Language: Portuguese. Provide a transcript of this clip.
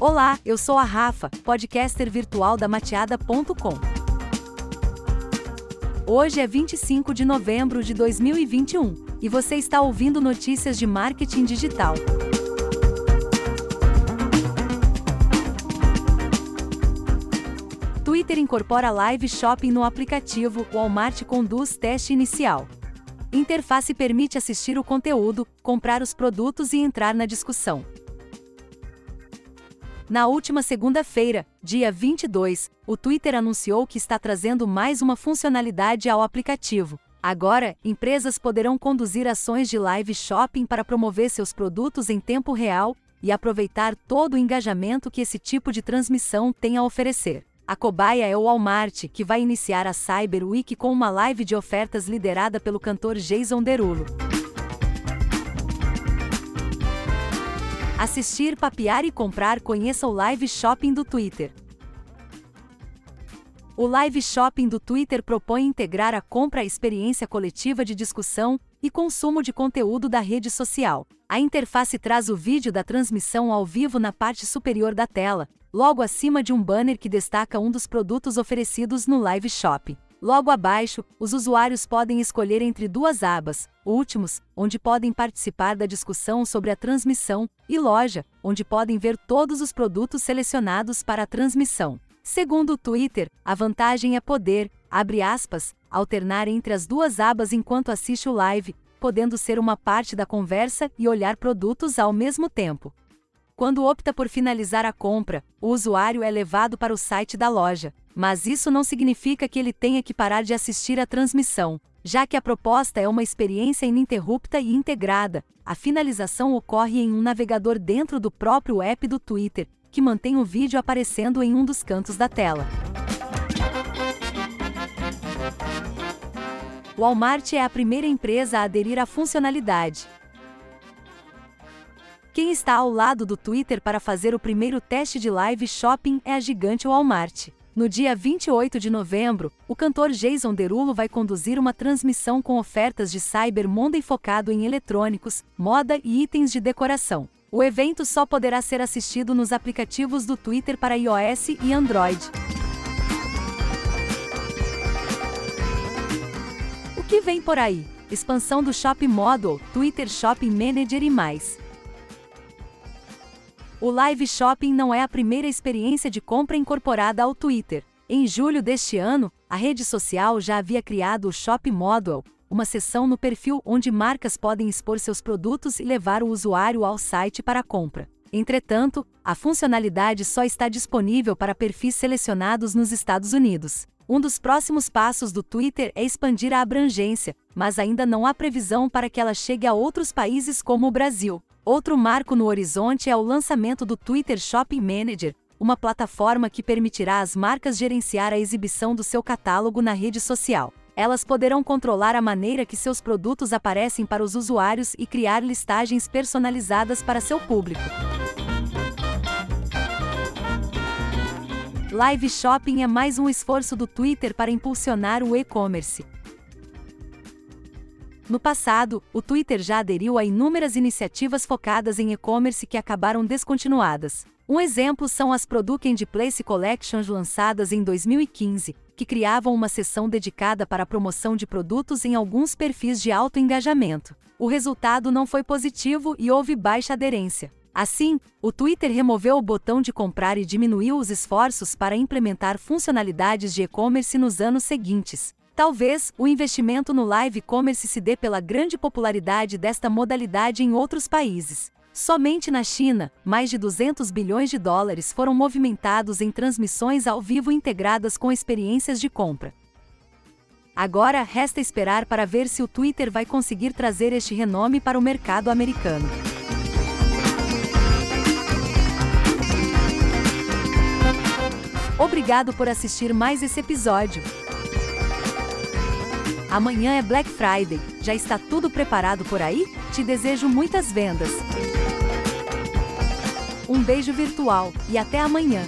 Olá, eu sou a Rafa, podcaster virtual da mateada.com. Hoje é 25 de novembro de 2021 e você está ouvindo notícias de marketing digital. Twitter incorpora live shopping no aplicativo, Walmart conduz teste inicial. Interface permite assistir o conteúdo, comprar os produtos e entrar na discussão. Na última segunda-feira, dia 22, o Twitter anunciou que está trazendo mais uma funcionalidade ao aplicativo. Agora, empresas poderão conduzir ações de live shopping para promover seus produtos em tempo real e aproveitar todo o engajamento que esse tipo de transmissão tem a oferecer. A cobaia é o Walmart, que vai iniciar a Cyber Week com uma live de ofertas liderada pelo cantor Jason Derulo. Assistir, papear e comprar conheça o Live Shopping do Twitter. O Live Shopping do Twitter propõe integrar a compra à experiência coletiva de discussão e consumo de conteúdo da rede social. A interface traz o vídeo da transmissão ao vivo na parte superior da tela, logo acima de um banner que destaca um dos produtos oferecidos no Live Shopping. Logo abaixo, os usuários podem escolher entre duas abas: Últimos, onde podem participar da discussão sobre a transmissão, e Loja, onde podem ver todos os produtos selecionados para a transmissão. Segundo o Twitter, a vantagem é poder, abre aspas, alternar entre as duas abas enquanto assiste o live, podendo ser uma parte da conversa e olhar produtos ao mesmo tempo. Quando opta por finalizar a compra, o usuário é levado para o site da loja, mas isso não significa que ele tenha que parar de assistir a transmissão, já que a proposta é uma experiência ininterrupta e integrada. A finalização ocorre em um navegador dentro do próprio app do Twitter, que mantém o vídeo aparecendo em um dos cantos da tela. Walmart é a primeira empresa a aderir à funcionalidade. Quem está ao lado do Twitter para fazer o primeiro teste de live shopping é a gigante Walmart. No dia 28 de novembro, o cantor Jason Derulo vai conduzir uma transmissão com ofertas de Cyber Monday focado em eletrônicos, moda e itens de decoração. O evento só poderá ser assistido nos aplicativos do Twitter para iOS e Android. O que vem por aí? Expansão do Shopping Model, Twitter Shopping Manager e mais. O Live Shopping não é a primeira experiência de compra incorporada ao Twitter. Em julho deste ano, a rede social já havia criado o Shop Model, uma seção no perfil onde marcas podem expor seus produtos e levar o usuário ao site para a compra. Entretanto, a funcionalidade só está disponível para perfis selecionados nos Estados Unidos. Um dos próximos passos do Twitter é expandir a abrangência, mas ainda não há previsão para que ela chegue a outros países como o Brasil. Outro marco no horizonte é o lançamento do Twitter Shopping Manager, uma plataforma que permitirá às marcas gerenciar a exibição do seu catálogo na rede social. Elas poderão controlar a maneira que seus produtos aparecem para os usuários e criar listagens personalizadas para seu público. Live Shopping é mais um esforço do Twitter para impulsionar o e-commerce. No passado, o Twitter já aderiu a inúmeras iniciativas focadas em e-commerce que acabaram descontinuadas. Um exemplo são as Product and Place Collections lançadas em 2015, que criavam uma seção dedicada para a promoção de produtos em alguns perfis de alto engajamento. O resultado não foi positivo e houve baixa aderência. Assim, o Twitter removeu o botão de comprar e diminuiu os esforços para implementar funcionalidades de e-commerce nos anos seguintes. Talvez o investimento no live commerce se dê pela grande popularidade desta modalidade em outros países. Somente na China, mais de 200 bilhões de dólares foram movimentados em transmissões ao vivo integradas com experiências de compra. Agora resta esperar para ver se o Twitter vai conseguir trazer este renome para o mercado americano. Obrigado por assistir mais esse episódio. Amanhã é Black Friday. Já está tudo preparado por aí? Te desejo muitas vendas. Um beijo virtual e até amanhã.